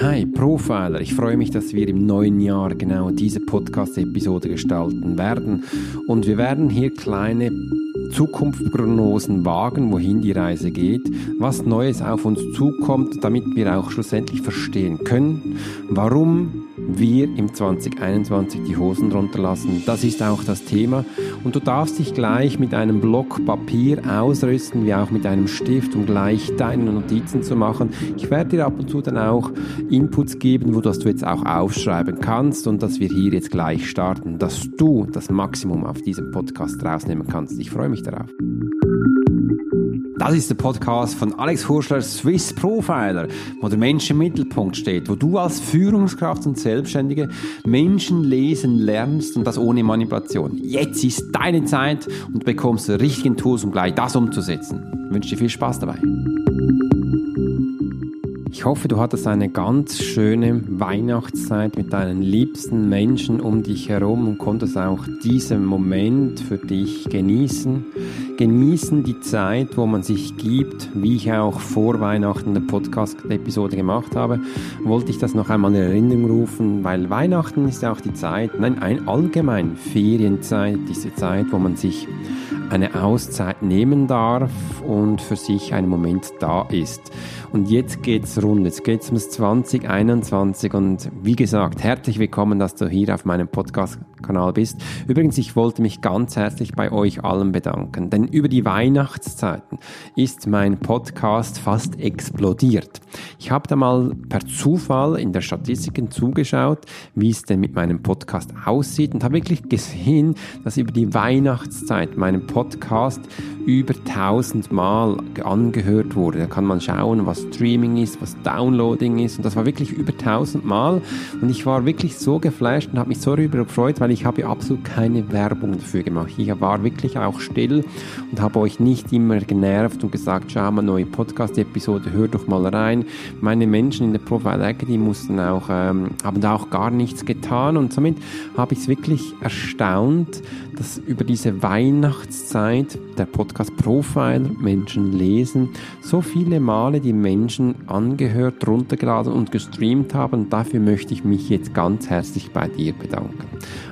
Hi Profiler, ich freue mich, dass wir im neuen Jahr genau diese Podcast-Episode gestalten werden. Und wir werden hier kleine Zukunftsprognosen wagen, wohin die Reise geht, was Neues auf uns zukommt, damit wir auch schlussendlich verstehen können, warum wir im 2021 die Hosen drunter lassen. Das ist auch das Thema. Und du darfst dich gleich mit einem Block Papier ausrüsten, wie auch mit einem Stift, um gleich deine Notizen zu machen. Ich werde dir ab und zu dann auch Inputs geben, wo du jetzt auch aufschreiben kannst und dass wir hier jetzt gleich starten, dass du das Maximum auf diesem Podcast rausnehmen kannst. Ich freue mich darauf. Das ist der Podcast von Alex Hurschler, Swiss Profiler, wo der Mensch im Mittelpunkt steht, wo du als Führungskraft und Selbstständige Menschen lesen lernst und das ohne Manipulation. Jetzt ist deine Zeit und du bekommst die richtigen Tools, um gleich das umzusetzen. Ich wünsche dir viel Spaß dabei. Ich hoffe, du hattest eine ganz schöne Weihnachtszeit mit deinen liebsten Menschen um dich herum und konntest auch diesen Moment für dich genießen. Genießen die Zeit, wo man sich gibt, wie ich auch vor Weihnachten eine Podcast-Episode gemacht habe, wollte ich das noch einmal in Erinnerung rufen, weil Weihnachten ist auch die Zeit, nein, ein allgemein Ferienzeit, diese Zeit, wo man sich eine Auszeit nehmen darf und für sich einen Moment da ist. Und jetzt geht's rund. Jetzt geht's ums 2021 und wie gesagt, herzlich willkommen, dass du hier auf meinem Podcast-Kanal bist. Übrigens, ich wollte mich ganz herzlich bei euch allen bedanken, denn über die Weihnachtszeiten ist mein Podcast fast explodiert. Ich habe da mal per Zufall in der Statistiken zugeschaut, wie es denn mit meinem Podcast aussieht und habe wirklich gesehen, dass über die Weihnachtszeit meinem Podcast über 1000 Mal angehört wurde. Da kann man schauen, was Streaming ist, was Downloading ist. Und das war wirklich über 1000 Mal. Und ich war wirklich so geflasht und habe mich so darüber gefreut, weil ich habe absolut keine Werbung dafür gemacht. Ich war wirklich auch still und habe euch nicht immer genervt und gesagt, schau mal, neue Podcast-Episode, hör doch mal rein. Meine Menschen in der Profile Academy mussten auch, ähm, haben da auch gar nichts getan. Und somit habe ich es wirklich erstaunt, dass über diese Weihnachtszeit der Podcast Profiler Menschen lesen, so viele Male die Menschen angehört, runtergeladen und gestreamt haben. Dafür möchte ich mich jetzt ganz herzlich bei dir bedanken.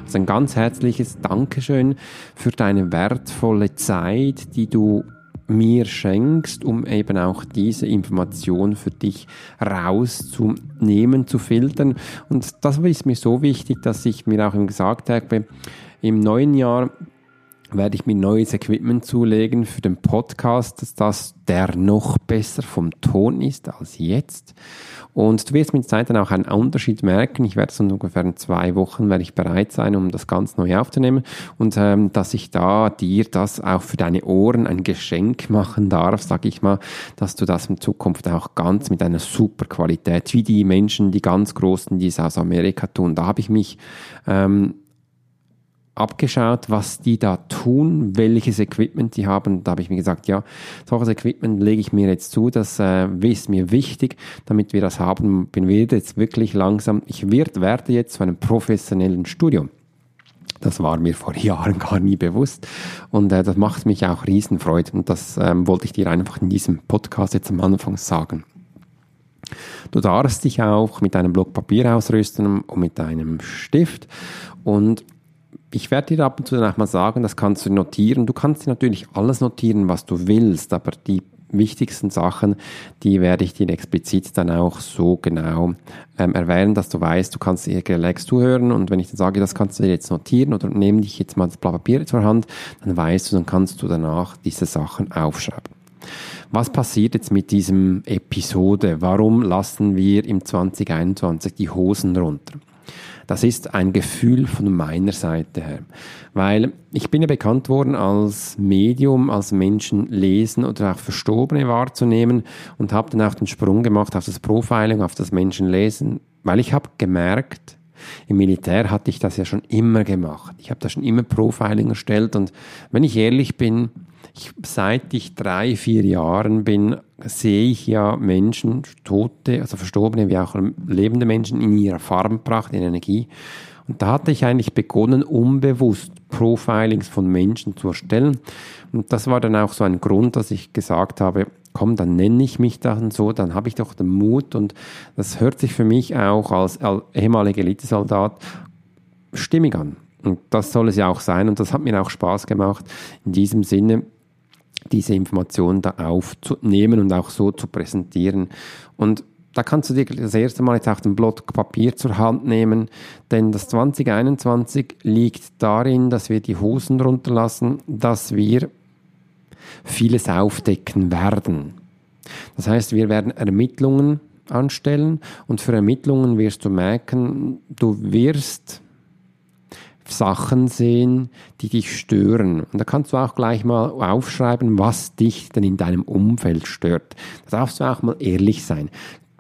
Also ein ganz herzliches Dankeschön für deine wertvolle Zeit, die du mir schenkst, um eben auch diese Information für dich rauszunehmen, zu filtern. Und das ist mir so wichtig, dass ich mir auch gesagt habe, im neuen Jahr werde ich mir neues Equipment zulegen für den Podcast, dass der noch besser vom Ton ist als jetzt. Und du wirst mit Zeit dann auch einen Unterschied merken. Ich werde so ungefähr in zwei Wochen werde ich bereit sein, um das ganz neu aufzunehmen und ähm, dass ich da dir das auch für deine Ohren ein Geschenk machen darf, sage ich mal, dass du das in Zukunft auch ganz mit einer super Qualität, wie die Menschen, die ganz Großen, die es aus Amerika tun. Da habe ich mich ähm, abgeschaut, was die da tun, welches Equipment die haben. Da habe ich mir gesagt, ja, solches Equipment lege ich mir jetzt zu, das äh, ist mir wichtig, damit wir das haben. Bin wir jetzt wirklich langsam, ich wird, werde jetzt zu einem professionellen Studio. Das war mir vor Jahren gar nie bewusst und äh, das macht mich auch Riesenfreude und das ähm, wollte ich dir einfach in diesem Podcast jetzt am Anfang sagen. Du darfst dich auch mit einem Block Papier ausrüsten und mit einem Stift und ich werde dir ab und zu danach mal sagen, das kannst du notieren. Du kannst dir natürlich alles notieren, was du willst, aber die wichtigsten Sachen, die werde ich dir explizit dann auch so genau ähm, erwähnen, dass du weißt, du kannst dir relax zuhören und wenn ich dann sage, das kannst du dir jetzt notieren oder nehme dich jetzt mal das Blatt Papier zur Hand, dann weißt du, dann kannst du danach diese Sachen aufschreiben. Was passiert jetzt mit diesem Episode? Warum lassen wir im 2021 die Hosen runter? Das ist ein Gefühl von meiner Seite her. Weil ich bin ja bekannt worden als Medium, als Menschen lesen oder auch Verstorbene wahrzunehmen und habe dann auch den Sprung gemacht auf das Profiling, auf das Menschenlesen, weil ich habe gemerkt, im Militär hatte ich das ja schon immer gemacht. Ich habe da schon immer Profiling erstellt und wenn ich ehrlich bin, ich, seit ich drei, vier Jahren bin, sehe ich ja Menschen, Tote, also Verstorbene wie auch lebende Menschen in ihrer Farbenpracht, in Energie. Und da hatte ich eigentlich begonnen, unbewusst Profilings von Menschen zu erstellen. Und das war dann auch so ein Grund, dass ich gesagt habe, komm, dann nenne ich mich dann so, dann habe ich doch den Mut und das hört sich für mich auch als ehemaliger Elitesoldat stimmig an. Und das soll es ja auch sein und das hat mir auch Spaß gemacht, in diesem Sinne diese Informationen da aufzunehmen und auch so zu präsentieren. Und da kannst du dir das erste Mal jetzt auch den Blatt Papier zur Hand nehmen, denn das 2021 liegt darin, dass wir die Hosen runterlassen, dass wir vieles aufdecken werden. Das heißt, wir werden Ermittlungen anstellen und für Ermittlungen wirst du merken, du wirst Sachen sehen, die dich stören. Und da kannst du auch gleich mal aufschreiben, was dich denn in deinem Umfeld stört. Da darfst du auch mal ehrlich sein.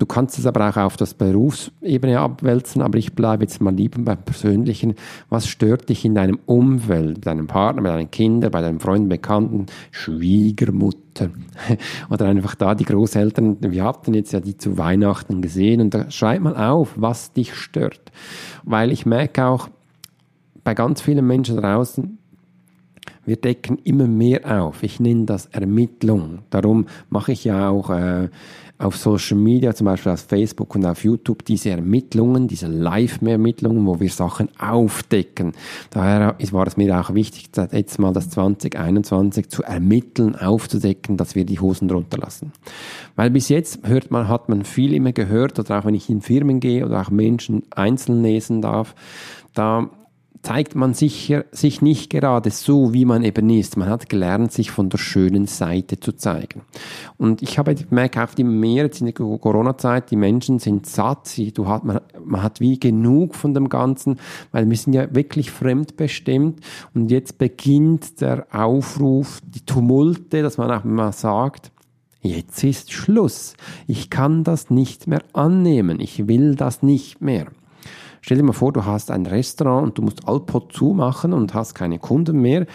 Du kannst es aber auch auf das Berufsebene abwälzen, aber ich bleibe jetzt mal lieber beim Persönlichen. Was stört dich in deinem Umfeld, bei deinem Partner, bei deinen Kindern, bei deinen Freunden, Bekannten, Schwiegermutter oder einfach da die Großeltern? Wir hatten jetzt ja die zu Weihnachten gesehen und da schreib mal auf, was dich stört. Weil ich merke auch bei ganz vielen Menschen draußen, wir decken immer mehr auf. Ich nenne das Ermittlung. Darum mache ich ja auch äh, auf Social Media, zum Beispiel auf Facebook und auf YouTube, diese Ermittlungen, diese Live-Ermittlungen, wo wir Sachen aufdecken. Daher war es mir auch wichtig, jetzt mal das 2021 zu ermitteln, aufzudecken, dass wir die Hosen drunter lassen. Weil bis jetzt hört man, hat man viel immer gehört, oder auch wenn ich in Firmen gehe oder auch Menschen einzeln lesen darf, da zeigt man sicher, sich nicht gerade so, wie man eben ist. Man hat gelernt, sich von der schönen Seite zu zeigen. Und ich habe merke auch immer mehr jetzt in der Corona-Zeit, die Menschen sind satt, sie, du hat, man, man hat wie genug von dem Ganzen, weil wir sind ja wirklich fremdbestimmt und jetzt beginnt der Aufruf, die Tumulte, dass man auch mal sagt, Jetzt ist Schluss. Ich kann das nicht mehr annehmen. Ich will das nicht mehr. Stell dir mal vor, du hast ein Restaurant und du musst Alpot zumachen und hast keine Kunden mehr.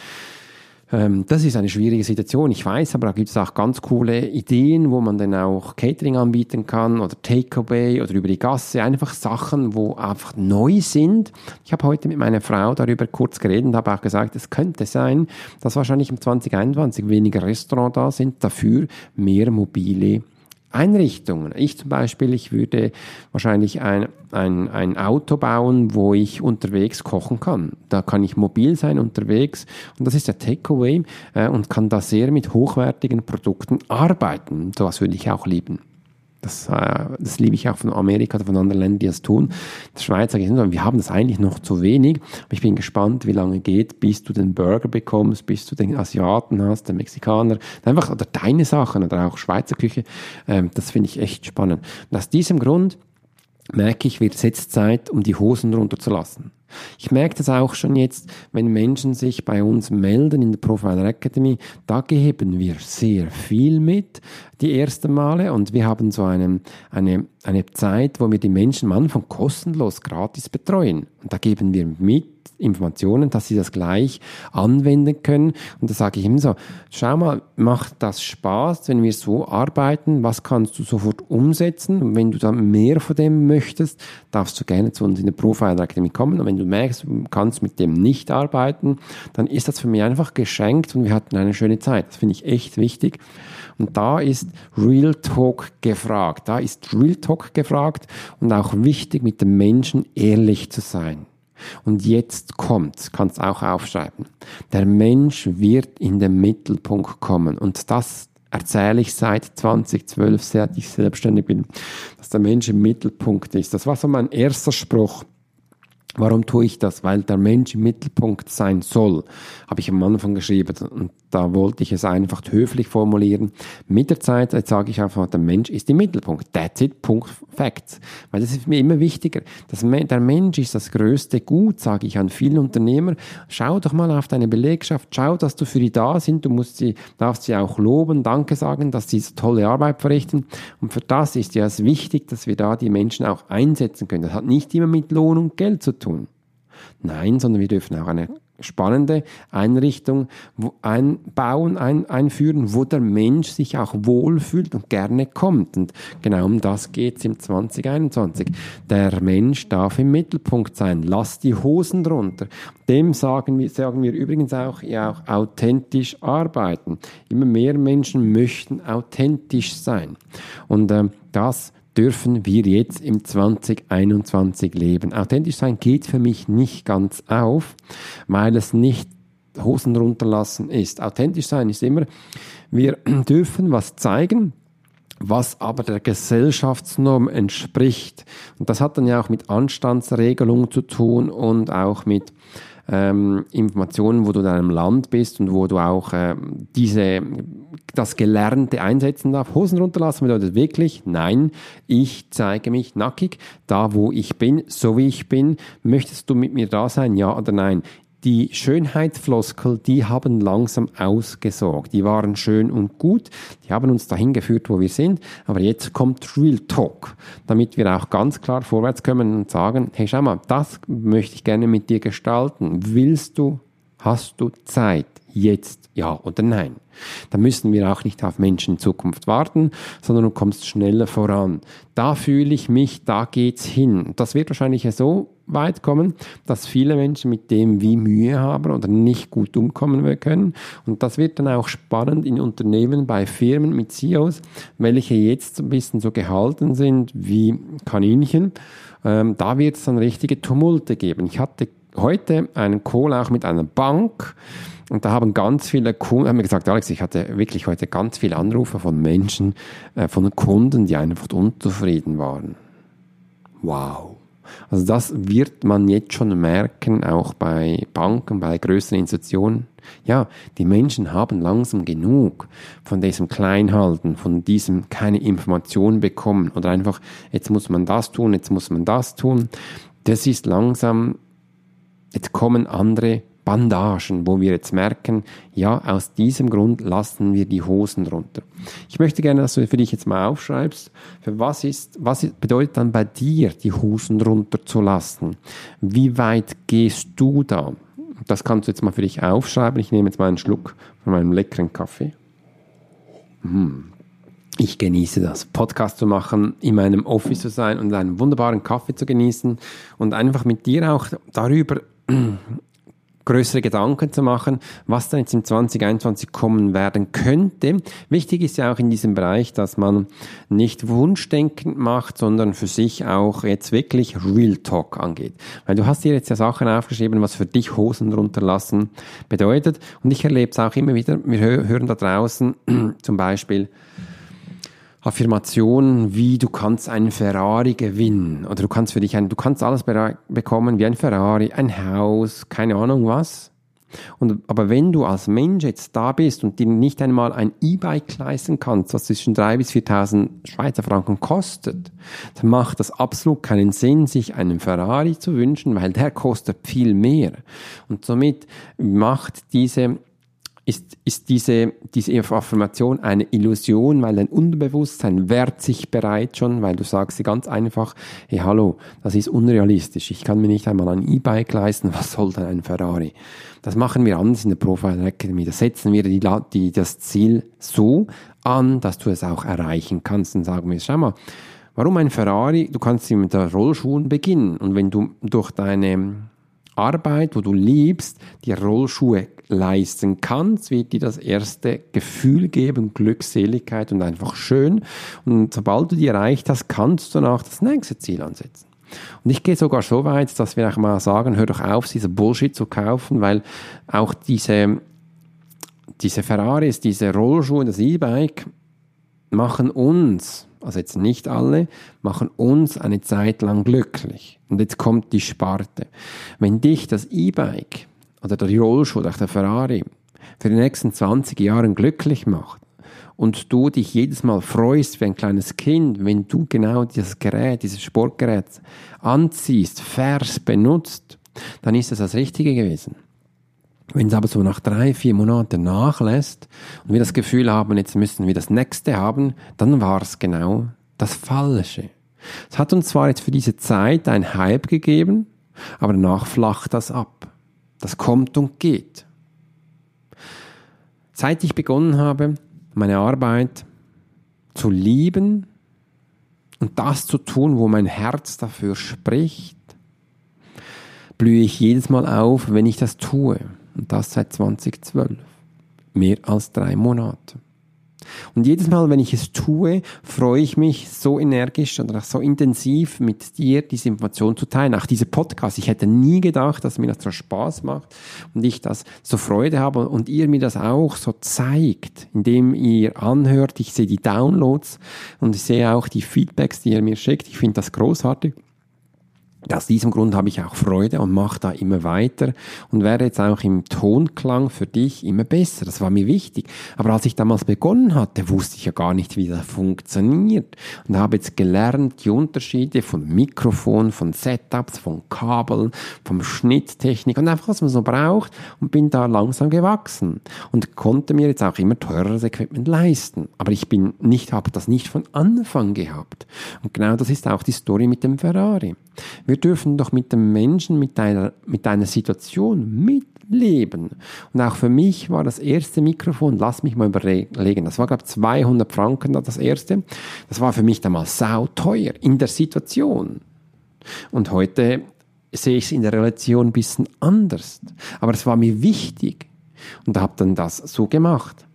Ähm, das ist eine schwierige Situation. Ich weiß, aber da gibt es auch ganz coole Ideen, wo man dann auch Catering anbieten kann oder Takeaway oder über die Gasse. Einfach Sachen, wo einfach neu sind. Ich habe heute mit meiner Frau darüber kurz geredet und habe auch gesagt, es könnte sein, dass wahrscheinlich im 2021 weniger Restaurants da sind, dafür mehr mobile Einrichtungen. Ich zum Beispiel, ich würde wahrscheinlich ein, ein, ein Auto bauen, wo ich unterwegs kochen kann. Da kann ich mobil sein unterwegs und das ist der Takeaway äh, und kann da sehr mit hochwertigen Produkten arbeiten. So was würde ich auch lieben. Das, äh, das liebe ich auch von Amerika oder von anderen Ländern, die das tun. Der Schweiz sage ich, wir haben das eigentlich noch zu wenig. Aber ich bin gespannt, wie lange geht, bis du den Burger bekommst, bis du den Asiaten hast, den Mexikaner, einfach, oder deine Sachen oder auch Schweizer Küche. Ähm, das finde ich echt spannend. Und aus diesem Grund merke ich, wird es jetzt Zeit, um die Hosen runterzulassen. Ich merke das auch schon jetzt, wenn Menschen sich bei uns melden in der Profiler Academy, da geben wir sehr viel mit, die ersten Male, und wir haben so eine, eine, eine Zeit, wo wir die Menschen am Anfang kostenlos gratis betreuen. Und da geben wir mit, Informationen, dass sie das gleich anwenden können. Und da sage ich immer so, schau mal, macht das Spaß, wenn wir so arbeiten? Was kannst du sofort umsetzen? Und wenn du dann mehr von dem möchtest, darfst du gerne zu uns in der Profile Academy kommen. Und wenn du merkst, du kannst mit dem nicht arbeiten, dann ist das für mich einfach geschenkt und wir hatten eine schöne Zeit. Das finde ich echt wichtig. Und da ist Real Talk gefragt. Da ist Real Talk gefragt und auch wichtig, mit dem Menschen ehrlich zu sein. Und jetzt kommt, kannst auch aufschreiben. Der Mensch wird in den Mittelpunkt kommen. Und das erzähle ich seit 2012, seit ich selbstständig bin, dass der Mensch im Mittelpunkt ist. Das war so mein erster Spruch. Warum tue ich das? Weil der Mensch im Mittelpunkt sein soll, habe ich am Anfang geschrieben. Und da wollte ich es einfach höflich formulieren. Mit der Zeit jetzt sage ich einfach, der Mensch ist im Mittelpunkt. That's it, Punkt, Facts. Weil das ist mir immer wichtiger. Das, der Mensch ist das größte Gut, sage ich an vielen Unternehmer. Schau doch mal auf deine Belegschaft. Schau, dass du für die da sind. Du musst sie, darfst sie auch loben, Danke sagen, dass sie so tolle Arbeit verrichten. Und für das ist ja es wichtig, dass wir da die Menschen auch einsetzen können. Das hat nicht immer mit Lohn und Geld zu tun. Nein, sondern wir dürfen auch eine spannende Einrichtung einbauen, ein, einführen, wo der Mensch sich auch wohlfühlt und gerne kommt. Und genau um das geht es im 2021. Der Mensch darf im Mittelpunkt sein. Lass die Hosen drunter. Dem sagen wir, sagen wir übrigens auch, ja, auch authentisch arbeiten. Immer mehr Menschen möchten authentisch sein. Und äh, das dürfen wir jetzt im 2021 leben. Authentisch sein geht für mich nicht ganz auf, weil es nicht Hosen runterlassen ist. Authentisch sein ist immer, wir dürfen was zeigen, was aber der Gesellschaftsnorm entspricht. Und das hat dann ja auch mit Anstandsregelungen zu tun und auch mit ähm, Informationen, wo du in einem Land bist und wo du auch äh, diese, das Gelernte einsetzen darfst. Hosen runterlassen bedeutet wirklich, nein, ich zeige mich nackig, da wo ich bin, so wie ich bin. Möchtest du mit mir da sein, ja oder nein? Die Schönheitsfloskel, die haben langsam ausgesorgt. Die waren schön und gut, die haben uns dahin geführt, wo wir sind, aber jetzt kommt Real Talk, damit wir auch ganz klar vorwärts kommen und sagen, hey, schau mal, das möchte ich gerne mit dir gestalten. Willst du, hast du Zeit? Jetzt ja oder nein? Da müssen wir auch nicht auf Menschen in Zukunft warten, sondern du kommst schneller voran. Da fühle ich mich, da geht's hin. Das wird wahrscheinlich so weit kommen, dass viele Menschen mit dem wie Mühe haben oder nicht gut umkommen können. Und das wird dann auch spannend in Unternehmen, bei Firmen mit CEOs, welche jetzt ein bisschen so gehalten sind wie Kaninchen. Ähm, da wird es dann richtige Tumulte geben. Ich hatte heute einen Call auch mit einer Bank, und da haben ganz viele Kunden, haben mir gesagt, Alex, ich hatte wirklich heute ganz viele Anrufe von Menschen, äh, von Kunden, die einfach unzufrieden waren. Wow. Also das wird man jetzt schon merken, auch bei Banken, bei größeren Institutionen. Ja, die Menschen haben langsam genug von diesem Kleinhalten, von diesem keine Information bekommen oder einfach, jetzt muss man das tun, jetzt muss man das tun. Das ist langsam, jetzt kommen andere Bandagen, wo wir jetzt merken, ja, aus diesem Grund lassen wir die Hosen runter. Ich möchte gerne, dass du für dich jetzt mal aufschreibst, für was ist, was bedeutet dann bei dir, die Hosen runterzulassen? Wie weit gehst du da? Das kannst du jetzt mal für dich aufschreiben. Ich nehme jetzt mal einen Schluck von meinem leckeren Kaffee. Hm. Ich genieße das, Podcast zu machen, in meinem Office zu sein und einen wunderbaren Kaffee zu genießen und einfach mit dir auch darüber größere Gedanken zu machen, was dann jetzt im 2021 kommen werden könnte. Wichtig ist ja auch in diesem Bereich, dass man nicht wunschdenkend macht, sondern für sich auch jetzt wirklich Real Talk angeht. Weil du hast hier jetzt ja Sachen aufgeschrieben, was für dich Hosen runterlassen bedeutet. Und ich erlebe es auch immer wieder, wir hören da draußen zum Beispiel, Affirmationen wie du kannst einen Ferrari gewinnen oder du kannst für dich ein, du kannst alles bekommen wie ein Ferrari, ein Haus, keine Ahnung was. Und, aber wenn du als Mensch jetzt da bist und dir nicht einmal ein E-Bike leisten kannst, was zwischen 3.000 bis 4.000 Schweizer Franken kostet, dann macht das absolut keinen Sinn, sich einen Ferrari zu wünschen, weil der kostet viel mehr. Und somit macht diese ist, ist diese, diese Affirmation eine Illusion, weil dein Unterbewusstsein wehrt sich bereits schon, weil du sagst dir ganz einfach, hey hallo, das ist unrealistisch, ich kann mir nicht einmal ein E-Bike leisten, was soll denn ein Ferrari? Das machen wir anders in der Profile Academy, da setzen wir die, die, das Ziel so an, dass du es auch erreichen kannst und sagen wir, schau mal, warum ein Ferrari? Du kannst mit der Rollschuhen beginnen und wenn du durch deine Arbeit, wo du liebst, die Rollschuhe leisten kannst, wird dir das erste Gefühl geben, Glückseligkeit und einfach schön. Und sobald du die erreicht hast, kannst du danach das nächste Ziel ansetzen. Und ich gehe sogar so weit, dass wir auch mal sagen, hör doch auf, diese Bullshit zu kaufen, weil auch diese, diese Ferraris, diese Rollschuhe, das E-Bike machen uns also jetzt nicht alle, machen uns eine Zeit lang glücklich. Und jetzt kommt die Sparte. Wenn dich das E-Bike oder der Rollschuh oder der Ferrari für die nächsten 20 Jahre glücklich macht und du dich jedes Mal freust wie ein kleines Kind, wenn du genau dieses Gerät, dieses Sportgerät anziehst, fährst, benutzt, dann ist das das Richtige gewesen. Wenn es aber so nach drei, vier Monaten nachlässt und wir das Gefühl haben, jetzt müssen wir das nächste haben, dann war es genau das Falsche. Es hat uns zwar jetzt für diese Zeit ein Hype gegeben, aber danach flacht das ab. Das kommt und geht. Seit ich begonnen habe, meine Arbeit zu lieben und das zu tun, wo mein Herz dafür spricht, blühe ich jedes Mal auf, wenn ich das tue. Und das seit 2012. Mehr als drei Monate. Und jedes Mal, wenn ich es tue, freue ich mich so energisch oder so intensiv mit dir diese Information zu teilen. Auch diese Podcast. Ich hätte nie gedacht, dass mir das so Spaß macht und ich das so Freude habe und ihr mir das auch so zeigt, indem ihr anhört. Ich sehe die Downloads und ich sehe auch die Feedbacks, die ihr mir schickt. Ich finde das großartig. Aus diesem Grund habe ich auch Freude und mache da immer weiter und werde jetzt auch im Tonklang für dich immer besser. Das war mir wichtig. Aber als ich damals begonnen hatte, wusste ich ja gar nicht, wie das funktioniert und habe jetzt gelernt, die Unterschiede von Mikrofon, von Setups, von Kabeln, vom Schnitttechnik und einfach, was man so braucht und bin da langsam gewachsen und konnte mir jetzt auch immer teureres Equipment leisten. Aber ich bin nicht, habe das nicht von Anfang gehabt. Und genau das ist auch die Story mit dem Ferrari. Wir dürfen doch mit dem Menschen, mit deiner, mit deiner Situation mitleben. Und auch für mich war das erste Mikrofon, lass mich mal überlegen, das war glaube ich 200 Franken das erste. Das war für mich damals sau teuer in der Situation. Und heute sehe ich es in der Relation ein bisschen anders. Aber es war mir wichtig. Und habe dann das so gemacht.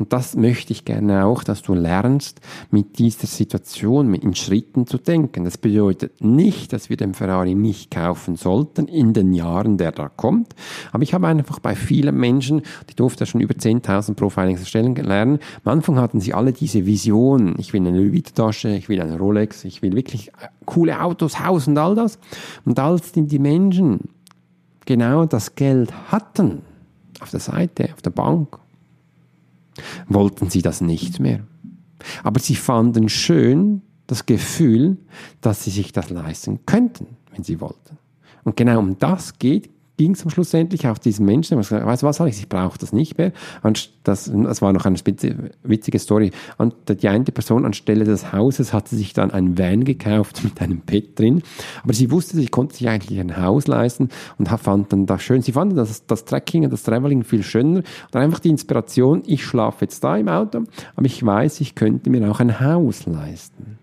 Und das möchte ich gerne auch, dass du lernst, mit dieser Situation in Schritten zu denken. Das bedeutet nicht, dass wir den Ferrari nicht kaufen sollten in den Jahren, der da kommt. Aber ich habe einfach bei vielen Menschen, die durfte schon über 10.000 Profilings erstellen lernen, am Anfang hatten sie alle diese Vision. Ich will eine Louis Tasche, ich will eine Rolex, ich will wirklich coole Autos, Haus und all das. Und als die Menschen genau das Geld hatten, auf der Seite, auf der Bank, wollten sie das nicht mehr. Aber sie fanden schön das Gefühl, dass sie sich das leisten könnten, wenn sie wollten. Und genau um das geht ging es am Schluss endlich auf diesen Menschen, der gesagt, weißt du was, Alex, ich brauche das nicht mehr. Und das, das war noch eine witzige Story. Und die eine Person anstelle des Hauses hatte sich dann ein Van gekauft mit einem Bett drin. Aber sie wusste, sie konnte sich eigentlich ein Haus leisten und fand dann das schön. Sie fanden das, das Trekking und das Traveling viel schöner. Und einfach die Inspiration, ich schlafe jetzt da im Auto, aber ich weiß, ich könnte mir auch ein Haus leisten.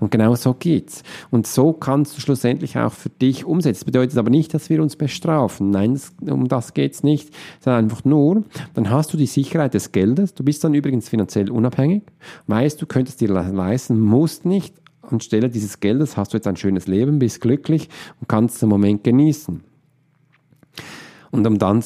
Und genau so geht's. Und so kannst du schlussendlich auch für dich umsetzen. Das bedeutet aber nicht, dass wir uns bestrafen. Nein, das, um das geht's nicht. Sondern einfach nur, dann hast du die Sicherheit des Geldes. Du bist dann übrigens finanziell unabhängig. Weißt, du könntest dir leisten, musst nicht. Anstelle dieses Geldes hast du jetzt ein schönes Leben, bist glücklich und kannst den Moment genießen. Und um dann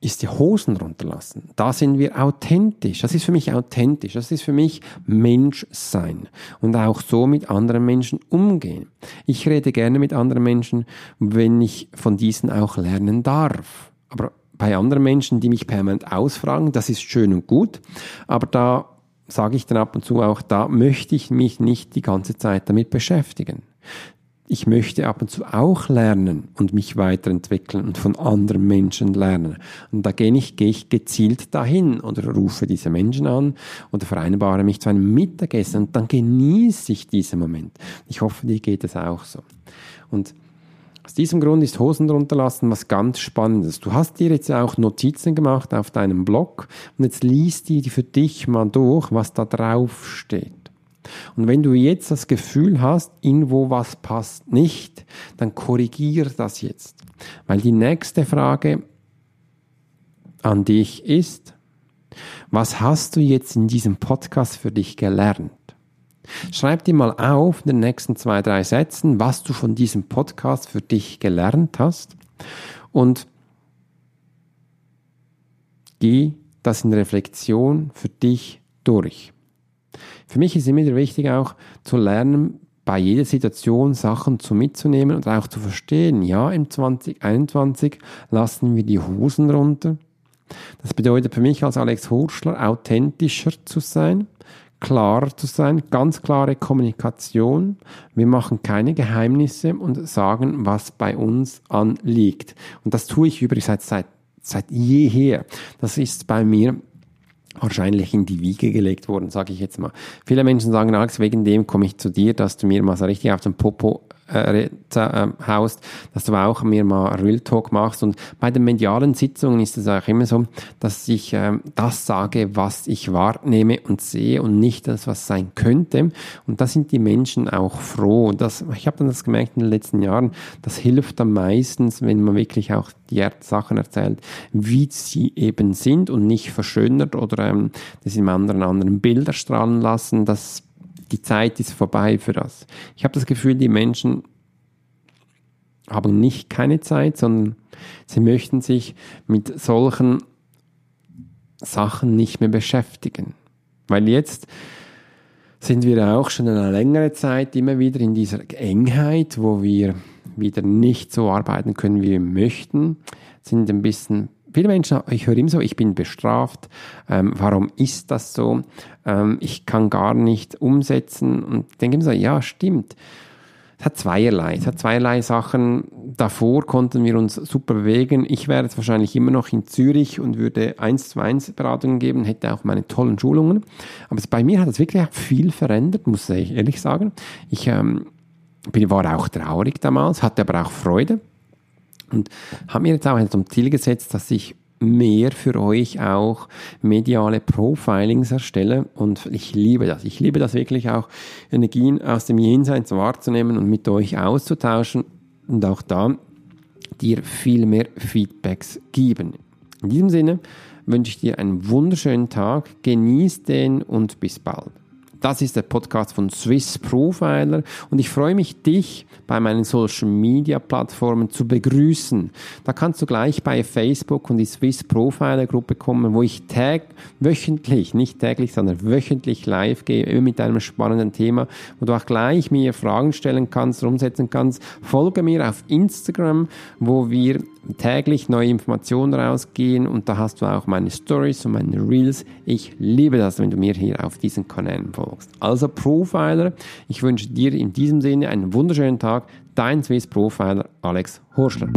ist die Hosen runterlassen. Da sind wir authentisch. Das ist für mich authentisch. Das ist für mich Menschsein. Und auch so mit anderen Menschen umgehen. Ich rede gerne mit anderen Menschen, wenn ich von diesen auch lernen darf. Aber bei anderen Menschen, die mich permanent ausfragen, das ist schön und gut. Aber da sage ich dann ab und zu auch, da möchte ich mich nicht die ganze Zeit damit beschäftigen ich möchte ab und zu auch lernen und mich weiterentwickeln und von anderen Menschen lernen. Und da gehe ich, gehe ich gezielt dahin oder rufe diese Menschen an oder vereinbare mich zu einem Mittagessen und dann genieße ich diesen Moment. Ich hoffe, dir geht es auch so. Und aus diesem Grund ist Hosen drunter lassen was ganz Spannendes. Du hast dir jetzt auch Notizen gemacht auf deinem Blog und jetzt liest die für dich mal durch, was da drauf steht. Und wenn du jetzt das Gefühl hast, irgendwo was passt nicht, dann korrigier das jetzt. Weil die nächste Frage an dich ist, was hast du jetzt in diesem Podcast für dich gelernt? Schreib dir mal auf in den nächsten zwei, drei Sätzen, was du von diesem Podcast für dich gelernt hast und geh das in Reflexion für dich durch. Für mich ist immer wieder wichtig auch zu lernen, bei jeder Situation Sachen zu mitzunehmen und auch zu verstehen, ja, im 2021 lassen wir die Hosen runter. Das bedeutet für mich als Alex Hurschler authentischer zu sein, klarer zu sein, ganz klare Kommunikation. Wir machen keine Geheimnisse und sagen, was bei uns anliegt. Und das tue ich übrigens seit, seit, seit jeher. Das ist bei mir wahrscheinlich in die Wiege gelegt worden, sage ich jetzt mal. Viele Menschen sagen, Alex, wegen dem komme ich zu dir, dass du mir mal so richtig auf den Popo äh, haust, dass du auch mir mal Real Talk machst. Und bei den medialen Sitzungen ist es auch immer so, dass ich äh, das sage, was ich wahrnehme und sehe und nicht das, was sein könnte. Und da sind die Menschen auch froh. Das, ich habe dann das gemerkt in den letzten Jahren, das hilft dann meistens, wenn man wirklich auch die Sachen erzählt, wie sie eben sind und nicht verschönert oder ähm, das in anderen anderen Bilder strahlen lassen. Das die Zeit ist vorbei für das. Ich habe das Gefühl, die Menschen haben nicht keine Zeit, sondern sie möchten sich mit solchen Sachen nicht mehr beschäftigen. Weil jetzt sind wir auch schon eine längere Zeit immer wieder in dieser Engheit, wo wir wieder nicht so arbeiten können, wie wir möchten, sind ein bisschen viele Menschen, ich höre immer so, ich bin bestraft, ähm, warum ist das so? Ähm, ich kann gar nicht umsetzen und denke immer so, ja, stimmt. Es hat zweierlei. Es hat zweierlei Sachen. Davor konnten wir uns super bewegen. Ich wäre jetzt wahrscheinlich immer noch in Zürich und würde eins zu eins Beratungen geben, hätte auch meine tollen Schulungen. Aber bei mir hat es wirklich viel verändert, muss ich ehrlich sagen. Ich ähm, war auch traurig damals, hatte aber auch Freude. Und habe mir jetzt auch zum Ziel gesetzt, dass ich mehr für euch auch mediale Profilings erstelle und ich liebe das. Ich liebe das wirklich auch, Energien aus dem Jenseits wahrzunehmen und mit euch auszutauschen und auch da dir viel mehr Feedbacks geben. In diesem Sinne wünsche ich dir einen wunderschönen Tag, genieß den und bis bald. Das ist der Podcast von Swiss Profiler und ich freue mich, dich bei meinen Social Media Plattformen zu begrüßen. Da kannst du gleich bei Facebook und die Swiss Profiler Gruppe kommen, wo ich tag wöchentlich, nicht täglich, sondern wöchentlich live gehe, immer mit einem spannenden Thema, wo du auch gleich mir Fragen stellen kannst, umsetzen kannst. Folge mir auf Instagram, wo wir täglich neue Informationen rausgehen und da hast du auch meine Stories und meine Reels. Ich liebe das, wenn du mir hier auf diesen Kanälen folgst. Also Profiler, ich wünsche dir in diesem Sinne einen wunderschönen Tag. Dein Swiss Profiler Alex Horschler.